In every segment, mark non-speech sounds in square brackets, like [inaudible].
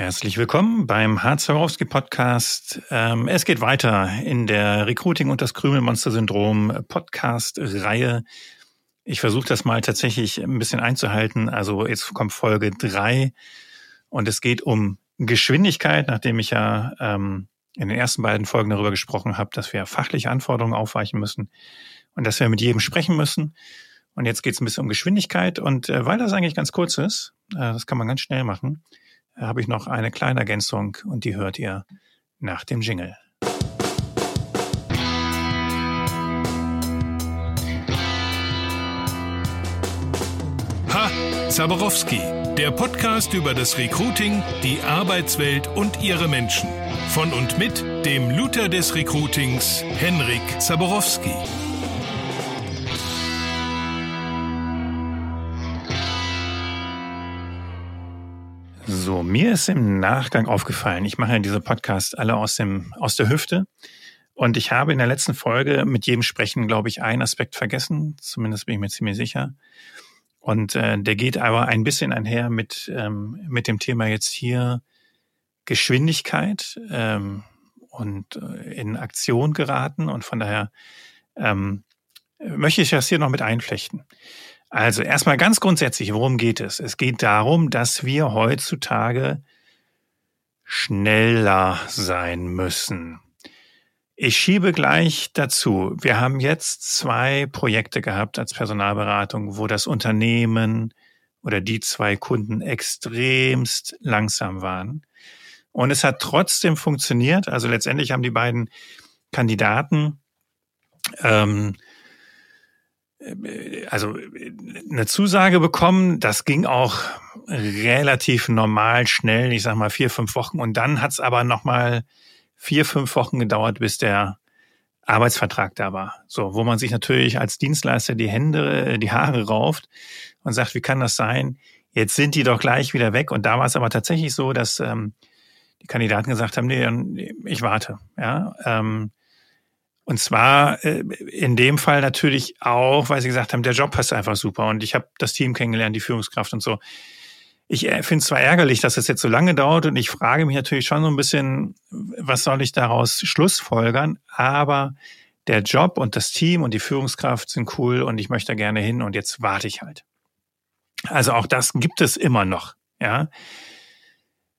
Herzlich willkommen beim Harz-Zarowski Podcast. Ähm, es geht weiter in der Recruiting und das Krümelmonster-Syndrom Podcast-Reihe. Ich versuche das mal tatsächlich ein bisschen einzuhalten. Also jetzt kommt Folge drei und es geht um Geschwindigkeit, nachdem ich ja ähm, in den ersten beiden Folgen darüber gesprochen habe, dass wir fachliche Anforderungen aufweichen müssen und dass wir mit jedem sprechen müssen. Und jetzt geht es ein bisschen um Geschwindigkeit und äh, weil das eigentlich ganz kurz ist, äh, das kann man ganz schnell machen, habe ich noch eine kleine Ergänzung und die hört ihr nach dem Jingle. Ha, Zaborowski, der Podcast über das Recruiting, die Arbeitswelt und ihre Menschen. Von und mit dem Luther des Recruitings, Henrik Zaborowski. So, mir ist im Nachgang aufgefallen, ich mache ja diese Podcasts alle aus, dem, aus der Hüfte. Und ich habe in der letzten Folge mit jedem Sprechen, glaube ich, einen Aspekt vergessen. Zumindest bin ich mir ziemlich sicher. Und äh, der geht aber ein bisschen einher mit, ähm, mit dem Thema jetzt hier Geschwindigkeit ähm, und äh, in Aktion geraten. Und von daher ähm, möchte ich das hier noch mit einflechten. Also erstmal ganz grundsätzlich, worum geht es? Es geht darum, dass wir heutzutage schneller sein müssen. Ich schiebe gleich dazu. Wir haben jetzt zwei Projekte gehabt als Personalberatung, wo das Unternehmen oder die zwei Kunden extremst langsam waren. Und es hat trotzdem funktioniert. Also letztendlich haben die beiden Kandidaten ähm, also eine Zusage bekommen. Das ging auch relativ normal schnell, ich sag mal vier, fünf Wochen. Und dann hat's aber nochmal vier, fünf Wochen gedauert, bis der Arbeitsvertrag da war. So, wo man sich natürlich als Dienstleister die Hände, die Haare rauft und sagt, wie kann das sein? Jetzt sind die doch gleich wieder weg. Und da war es aber tatsächlich so, dass ähm, die Kandidaten gesagt haben, nee, ich warte. Ja, ähm, und zwar äh, in dem Fall natürlich auch, weil sie gesagt haben, der Job passt einfach super und ich habe das Team kennengelernt, die Führungskraft und so. Ich äh, finde es zwar ärgerlich, dass es jetzt so lange dauert und ich frage mich natürlich schon so ein bisschen, was soll ich daraus schlussfolgern, aber der Job und das Team und die Führungskraft sind cool und ich möchte gerne hin und jetzt warte ich halt. Also auch das gibt es immer noch, ja.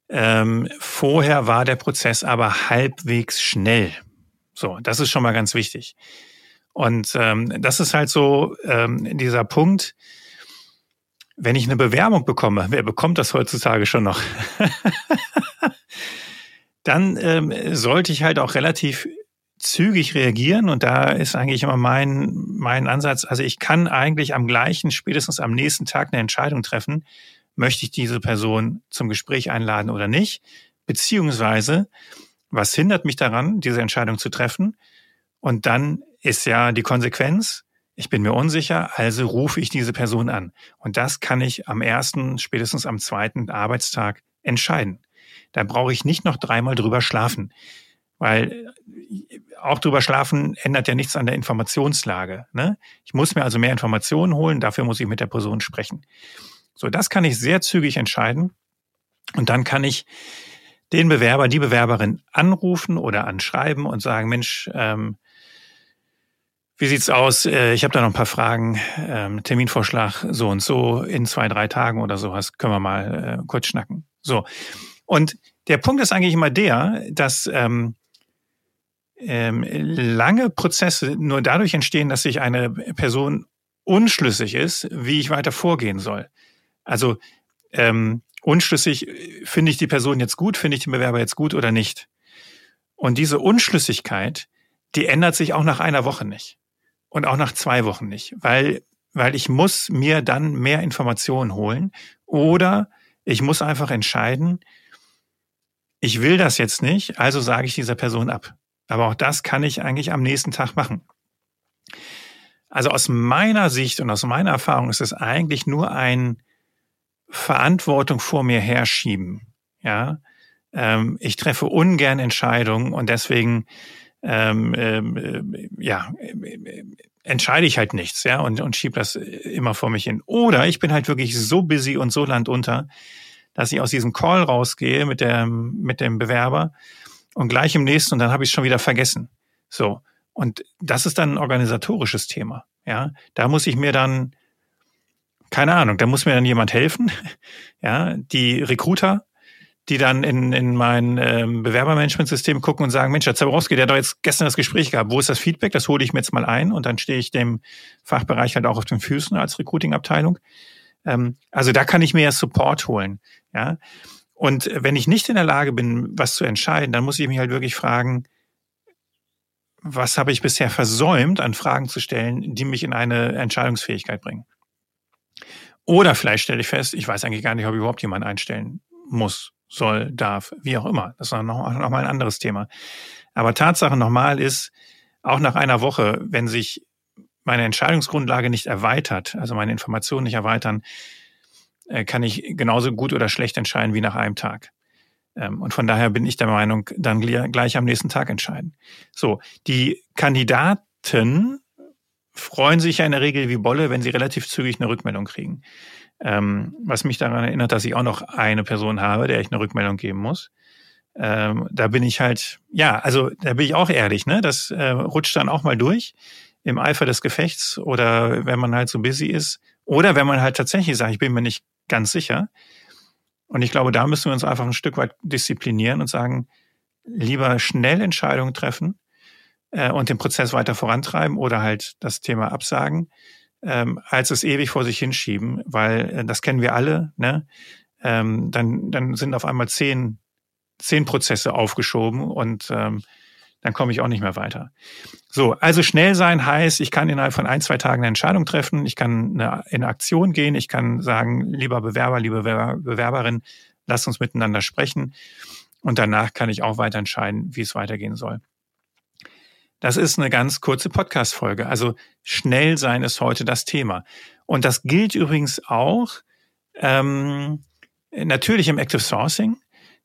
Ähm, vorher war der Prozess aber halbwegs schnell. So, das ist schon mal ganz wichtig. Und ähm, das ist halt so ähm, dieser Punkt, wenn ich eine Bewerbung bekomme, wer bekommt das heutzutage schon noch? [laughs] Dann ähm, sollte ich halt auch relativ zügig reagieren und da ist eigentlich immer mein, mein Ansatz, also ich kann eigentlich am gleichen, spätestens am nächsten Tag eine Entscheidung treffen, möchte ich diese Person zum Gespräch einladen oder nicht, beziehungsweise was hindert mich daran, diese Entscheidung zu treffen? Und dann ist ja die Konsequenz, ich bin mir unsicher, also rufe ich diese Person an. Und das kann ich am ersten, spätestens am zweiten Arbeitstag entscheiden. Da brauche ich nicht noch dreimal drüber schlafen, weil auch drüber schlafen ändert ja nichts an der Informationslage. Ne? Ich muss mir also mehr Informationen holen, dafür muss ich mit der Person sprechen. So, das kann ich sehr zügig entscheiden. Und dann kann ich den Bewerber, die Bewerberin anrufen oder anschreiben und sagen, Mensch, ähm, wie sieht's aus? Äh, ich habe da noch ein paar Fragen. Ähm, Terminvorschlag so und so in zwei, drei Tagen oder sowas. Können wir mal äh, kurz schnacken. So. Und der Punkt ist eigentlich immer der, dass ähm, ähm, lange Prozesse nur dadurch entstehen, dass sich eine Person unschlüssig ist, wie ich weiter vorgehen soll. Also ähm, unschlüssig, finde ich die Person jetzt gut, finde ich den Bewerber jetzt gut oder nicht. Und diese Unschlüssigkeit, die ändert sich auch nach einer Woche nicht. Und auch nach zwei Wochen nicht, weil, weil ich muss mir dann mehr Informationen holen oder ich muss einfach entscheiden, ich will das jetzt nicht, also sage ich dieser Person ab. Aber auch das kann ich eigentlich am nächsten Tag machen. Also aus meiner Sicht und aus meiner Erfahrung ist es eigentlich nur ein Verantwortung vor mir herschieben. Ja, ähm, ich treffe ungern Entscheidungen und deswegen ähm, ähm äh, ja äh, entscheide ich halt nichts, ja, und, und schiebe das immer vor mich hin. Oder ich bin halt wirklich so busy und so landunter, dass ich aus diesem Call rausgehe mit dem, mit dem Bewerber und gleich im nächsten und dann habe ich es schon wieder vergessen. So. Und das ist dann ein organisatorisches Thema. Ja, da muss ich mir dann, keine Ahnung, da muss mir dann jemand helfen. [laughs] Ja, die Recruiter, die dann in, in mein ähm, Bewerbermanagementsystem gucken und sagen, Mensch, der Zaborowski, der hat doch jetzt gestern das Gespräch gehabt. Wo ist das Feedback? Das hole ich mir jetzt mal ein und dann stehe ich dem Fachbereich halt auch auf den Füßen als Recruiting-Abteilung. Ähm, also da kann ich mir ja Support holen. Ja, und wenn ich nicht in der Lage bin, was zu entscheiden, dann muss ich mich halt wirklich fragen, was habe ich bisher versäumt, an Fragen zu stellen, die mich in eine Entscheidungsfähigkeit bringen. Oder vielleicht stelle ich fest, ich weiß eigentlich gar nicht, ob ich überhaupt jemanden einstellen muss, soll, darf, wie auch immer. Das ist noch, noch mal ein anderes Thema. Aber Tatsache nochmal ist, auch nach einer Woche, wenn sich meine Entscheidungsgrundlage nicht erweitert, also meine Informationen nicht erweitern, äh, kann ich genauso gut oder schlecht entscheiden wie nach einem Tag. Ähm, und von daher bin ich der Meinung, dann gleich am nächsten Tag entscheiden. So, die Kandidaten freuen sich ja in der Regel wie Bolle, wenn sie relativ zügig eine Rückmeldung kriegen. Ähm, was mich daran erinnert, dass ich auch noch eine Person habe, der ich eine Rückmeldung geben muss. Ähm, da bin ich halt, ja, also da bin ich auch ehrlich, ne? Das äh, rutscht dann auch mal durch im Eifer des Gefechts oder wenn man halt so busy ist oder wenn man halt tatsächlich sagt, ich bin mir nicht ganz sicher, und ich glaube, da müssen wir uns einfach ein Stück weit disziplinieren und sagen, lieber schnell Entscheidungen treffen äh, und den Prozess weiter vorantreiben oder halt das Thema absagen, ähm, als es ewig vor sich hinschieben, weil äh, das kennen wir alle. Ne? Ähm, dann, dann sind auf einmal zehn, zehn Prozesse aufgeschoben und ähm, dann komme ich auch nicht mehr weiter. So, also schnell sein heißt, ich kann innerhalb von ein, zwei Tagen eine Entscheidung treffen, ich kann eine, in Aktion gehen, ich kann sagen, lieber Bewerber, liebe Bewerberin, lasst uns miteinander sprechen und danach kann ich auch weiter entscheiden, wie es weitergehen soll. Das ist eine ganz kurze Podcast-Folge. Also schnell sein ist heute das Thema. Und das gilt übrigens auch ähm, natürlich im Active Sourcing.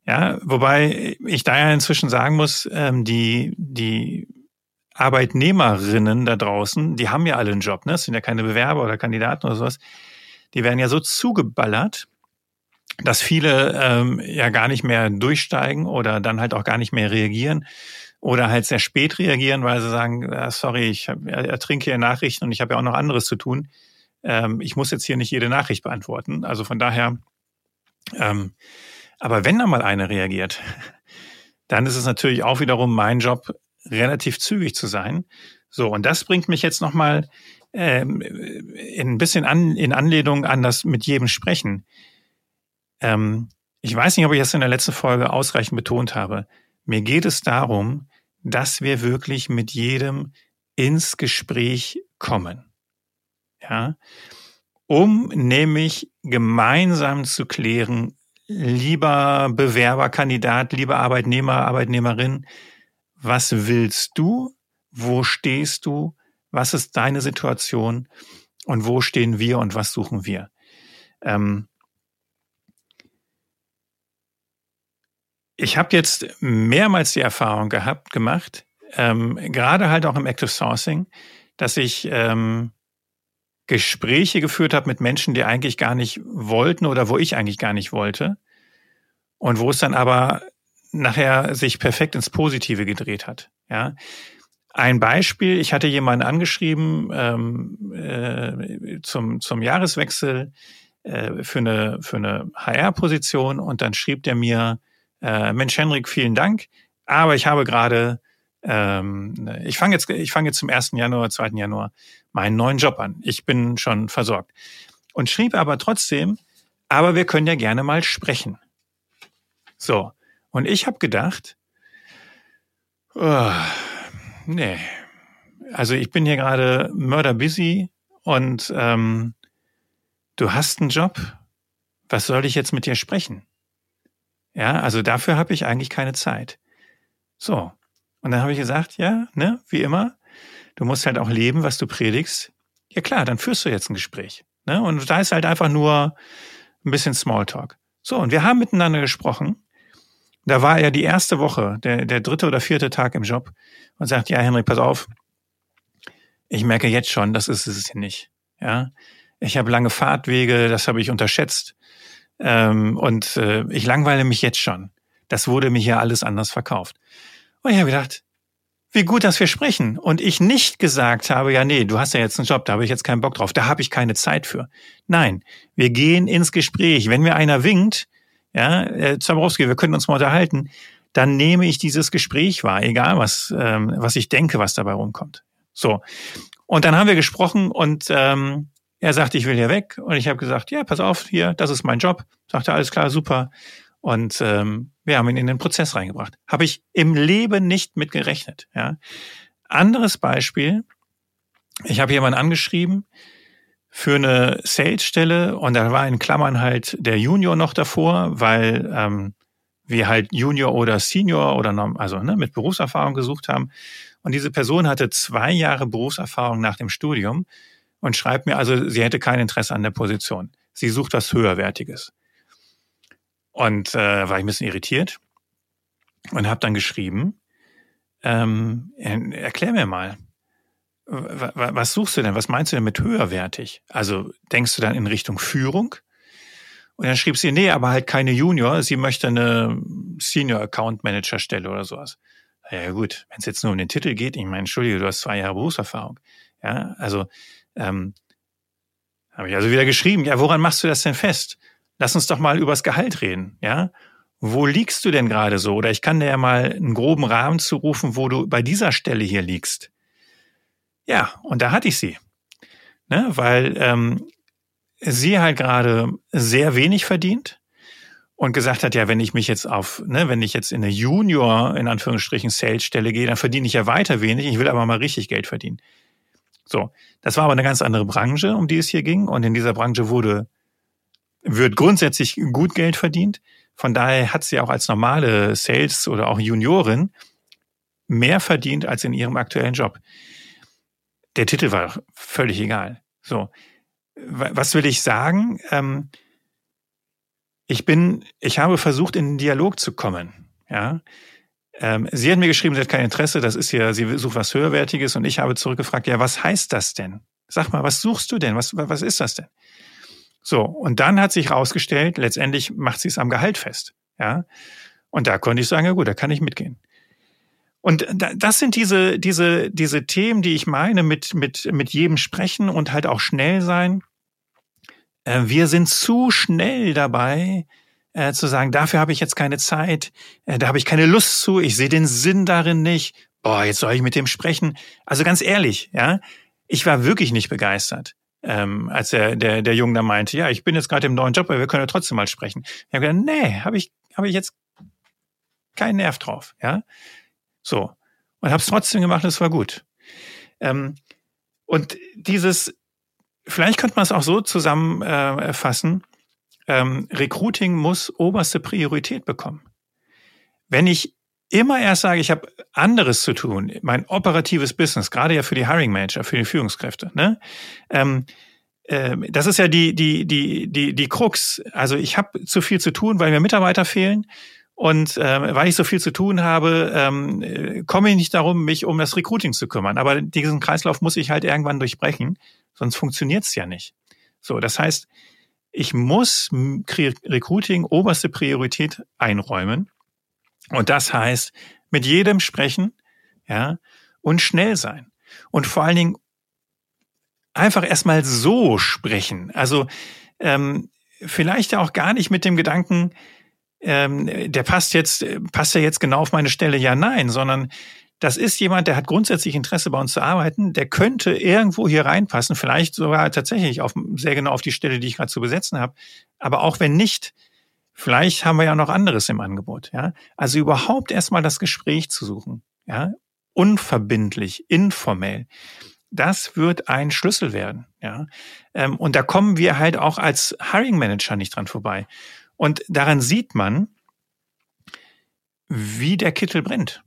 Ja, wobei ich da ja inzwischen sagen muss, ähm, die, die Arbeitnehmerinnen da draußen, die haben ja alle einen Job, ne? Das sind ja keine Bewerber oder Kandidaten oder sowas. Die werden ja so zugeballert, dass viele ähm, ja gar nicht mehr durchsteigen oder dann halt auch gar nicht mehr reagieren oder halt sehr spät reagieren, weil sie sagen, ah, sorry, ich ertrinke hier Nachrichten und ich habe ja auch noch anderes zu tun. Ähm, ich muss jetzt hier nicht jede Nachricht beantworten. Also von daher ähm, aber wenn da mal eine reagiert, [laughs] dann ist es natürlich auch wiederum mein Job, relativ zügig zu sein. So, und das bringt mich jetzt nochmal ähm, in ein bisschen an, in Anlehnung an das mit jedem Sprechen. Ähm, ich weiß nicht, ob ich das in der letzten Folge ausreichend betont habe. Mir geht es darum, dass wir wirklich mit jedem ins Gespräch kommen. Ja, um nämlich gemeinsam zu klären, lieber Bewerberkandidat, lieber Arbeitnehmer, Arbeitnehmerin, was willst du? Wo stehst du? Was ist deine Situation? Und wo stehen wir und was suchen wir? Ähm ich habe jetzt mehrmals die Erfahrung gehabt, gemacht, ähm, gerade halt auch im Active Sourcing, dass ich ähm, Gespräche geführt habe mit Menschen, die eigentlich gar nicht wollten oder wo ich eigentlich gar nicht wollte. Und wo es dann aber nachher sich perfekt ins Positive gedreht hat. Ja. Ein Beispiel, ich hatte jemanden angeschrieben ähm, äh, zum, zum Jahreswechsel äh, für eine, für eine HR-Position und dann schrieb der mir, äh, Mensch Henrik, vielen Dank, aber ich habe gerade ähm, ich fange jetzt, ich fange jetzt zum 1. Januar, 2. Januar meinen neuen Job an. Ich bin schon versorgt. Und schrieb aber trotzdem, aber wir können ja gerne mal sprechen. So. Und ich habe gedacht, oh, nee. Also ich bin hier gerade mörderbusy und ähm, du hast einen Job. Was soll ich jetzt mit dir sprechen? Ja, also dafür habe ich eigentlich keine Zeit. So. Und dann habe ich gesagt, ja, ne, wie immer, du musst halt auch leben, was du predigst. Ja klar, dann führst du jetzt ein Gespräch. Ne? Und da ist halt einfach nur ein bisschen Smalltalk. So, und wir haben miteinander gesprochen. Da war er die erste Woche, der, der dritte oder vierte Tag im Job und sagt, ja, Henrik, pass auf, ich merke jetzt schon, das ist es hier nicht. Ja, ich habe lange Fahrtwege, das habe ich unterschätzt. Ähm, und äh, ich langweile mich jetzt schon. Das wurde mir hier alles anders verkauft. Und ich habe gedacht, wie gut, dass wir sprechen. Und ich nicht gesagt habe, ja, nee, du hast ja jetzt einen Job, da habe ich jetzt keinen Bock drauf, da habe ich keine Zeit für. Nein, wir gehen ins Gespräch. Wenn mir einer winkt, ja, äh, Zabrowski, wir können uns mal unterhalten, dann nehme ich dieses Gespräch wahr, egal was, ähm, was ich denke, was dabei rumkommt. So. Und dann haben wir gesprochen und ähm, er sagte, ich will hier weg. Und ich habe gesagt, ja, pass auf, hier, das ist mein Job. Sagte, alles klar, super. Und ähm, wir haben ihn in den Prozess reingebracht. Habe ich im Leben nicht mit gerechnet. Ja. Anderes Beispiel, ich habe jemanden angeschrieben für eine Sales-Stelle und da war in Klammern halt der Junior noch davor, weil ähm, wir halt Junior oder Senior oder also ne, mit Berufserfahrung gesucht haben. Und diese Person hatte zwei Jahre Berufserfahrung nach dem Studium und schreibt mir also, sie hätte kein Interesse an der Position. Sie sucht was höherwertiges. Und äh, war ich ein bisschen irritiert und habe dann geschrieben, ähm, erklär mir mal, was suchst du denn? Was meinst du denn mit höherwertig? Also denkst du dann in Richtung Führung? Und dann schrieb sie, nee, aber halt keine Junior, sie möchte eine Senior Account Manager Stelle oder sowas. Ja gut, wenn es jetzt nur um den Titel geht, ich meine, entschuldige, du hast zwei Jahre Berufserfahrung. Ja, also ähm, habe ich also wieder geschrieben, ja, woran machst du das denn fest? Lass uns doch mal übers Gehalt reden, ja? Wo liegst du denn gerade so? Oder ich kann dir ja mal einen groben Rahmen zurufen, wo du bei dieser Stelle hier liegst. Ja, und da hatte ich sie. Ne? Weil ähm, sie halt gerade sehr wenig verdient und gesagt hat, ja, wenn ich mich jetzt auf, ne, wenn ich jetzt in eine Junior, in Anführungsstrichen, Sales-Stelle gehe, dann verdiene ich ja weiter wenig, ich will aber mal richtig Geld verdienen. So, das war aber eine ganz andere Branche, um die es hier ging. Und in dieser Branche wurde, wird grundsätzlich gut Geld verdient. Von daher hat sie auch als normale Sales oder auch Juniorin mehr verdient als in ihrem aktuellen Job. Der Titel war völlig egal. So, was will ich sagen? Ähm, ich bin, ich habe versucht, in den Dialog zu kommen. Ja, ähm, sie hat mir geschrieben, sie hat kein Interesse, das ist ja, sie sucht was Höherwertiges und ich habe zurückgefragt, ja, was heißt das denn? Sag mal, was suchst du denn? Was, was ist das denn? So, und dann hat sich rausgestellt, letztendlich macht sie es am Gehalt fest. Ja. Und da konnte ich sagen, ja gut, da kann ich mitgehen. Und das sind diese, diese, diese Themen, die ich meine mit, mit, mit jedem sprechen und halt auch schnell sein. Äh, wir sind zu schnell dabei, äh, zu sagen, dafür habe ich jetzt keine Zeit, äh, da habe ich keine Lust zu, ich sehe den Sinn darin nicht. Boah, jetzt soll ich mit dem sprechen. Also ganz ehrlich, ja, ich war wirklich nicht begeistert, ähm, als der, der, der Junge da meinte, ja, ich bin jetzt gerade im neuen Job, aber wir können ja trotzdem mal sprechen. Ich habe gedacht, nee, habe ich, habe ich jetzt keinen Nerv drauf, ja. So. Und habe es trotzdem gemacht, es war gut. Ähm, und dieses, vielleicht könnte man es auch so zusammenfassen, äh, ähm, Recruiting muss oberste Priorität bekommen. Wenn ich immer erst sage, ich habe anderes zu tun, mein operatives Business, gerade ja für die Hiring Manager, für die Führungskräfte, ne? Ähm, äh, das ist ja die, die, die, die, die Krux. Also ich habe zu viel zu tun, weil mir Mitarbeiter fehlen. Und äh, weil ich so viel zu tun habe, ähm, komme ich nicht darum, mich um das Recruiting zu kümmern. Aber diesen Kreislauf muss ich halt irgendwann durchbrechen, sonst funktioniert es ja nicht. So, das heißt, ich muss Recruiting oberste Priorität einräumen. Und das heißt, mit jedem sprechen, ja, und schnell sein. Und vor allen Dingen einfach erstmal so sprechen. Also ähm, vielleicht auch gar nicht mit dem Gedanken, ähm, der passt jetzt, passt ja jetzt genau auf meine Stelle, ja, nein, sondern das ist jemand, der hat grundsätzlich Interesse bei uns zu arbeiten, der könnte irgendwo hier reinpassen, vielleicht sogar tatsächlich auf, sehr genau auf die Stelle, die ich gerade zu besetzen habe. Aber auch wenn nicht, vielleicht haben wir ja noch anderes im Angebot. Ja? Also überhaupt erstmal das Gespräch zu suchen, ja, unverbindlich, informell. Das wird ein Schlüssel werden. Ja? Ähm, und da kommen wir halt auch als Hiring Manager nicht dran vorbei. Und daran sieht man, wie der Kittel brennt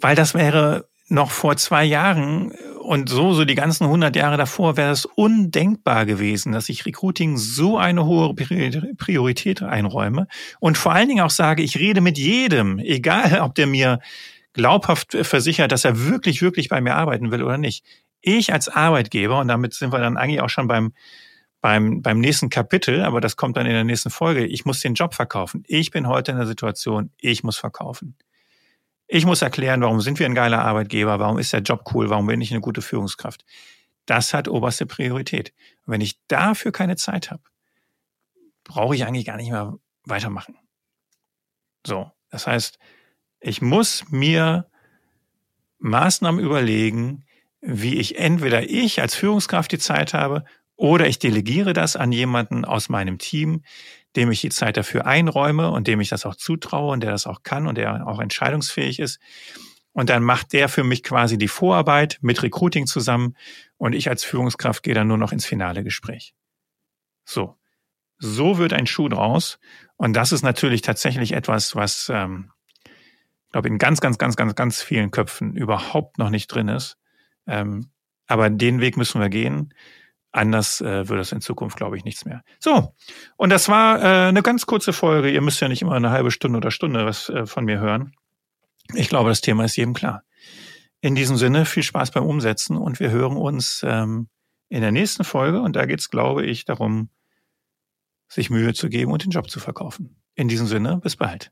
weil das wäre noch vor zwei Jahren und so, so die ganzen 100 Jahre davor wäre es undenkbar gewesen, dass ich Recruiting so eine hohe Priorität einräume und vor allen Dingen auch sage, ich rede mit jedem, egal ob der mir glaubhaft versichert, dass er wirklich, wirklich bei mir arbeiten will oder nicht. Ich als Arbeitgeber, und damit sind wir dann eigentlich auch schon beim, beim, beim nächsten Kapitel, aber das kommt dann in der nächsten Folge. Ich muss den Job verkaufen. Ich bin heute in der Situation, ich muss verkaufen. Ich muss erklären, warum sind wir ein geiler Arbeitgeber, warum ist der Job cool, warum bin ich eine gute Führungskraft. Das hat oberste Priorität. Und wenn ich dafür keine Zeit habe, brauche ich eigentlich gar nicht mehr weitermachen. So, das heißt, ich muss mir Maßnahmen überlegen, wie ich entweder ich als Führungskraft die Zeit habe oder ich delegiere das an jemanden aus meinem Team, dem ich die Zeit dafür einräume und dem ich das auch zutraue und der das auch kann und der auch entscheidungsfähig ist. Und dann macht der für mich quasi die Vorarbeit mit Recruiting zusammen und ich als Führungskraft gehe dann nur noch ins finale Gespräch. So. So wird ein Schuh draus. Und das ist natürlich tatsächlich etwas, was, ähm, glaube, in ganz, ganz, ganz, ganz, ganz vielen Köpfen überhaupt noch nicht drin ist. Ähm, aber den Weg müssen wir gehen. Anders äh, wird es in Zukunft, glaube ich, nichts mehr. So, und das war äh, eine ganz kurze Folge. Ihr müsst ja nicht immer eine halbe Stunde oder Stunde was äh, von mir hören. Ich glaube, das Thema ist jedem klar. In diesem Sinne, viel Spaß beim Umsetzen und wir hören uns ähm, in der nächsten Folge. Und da geht es, glaube ich, darum, sich Mühe zu geben und den Job zu verkaufen. In diesem Sinne, bis bald.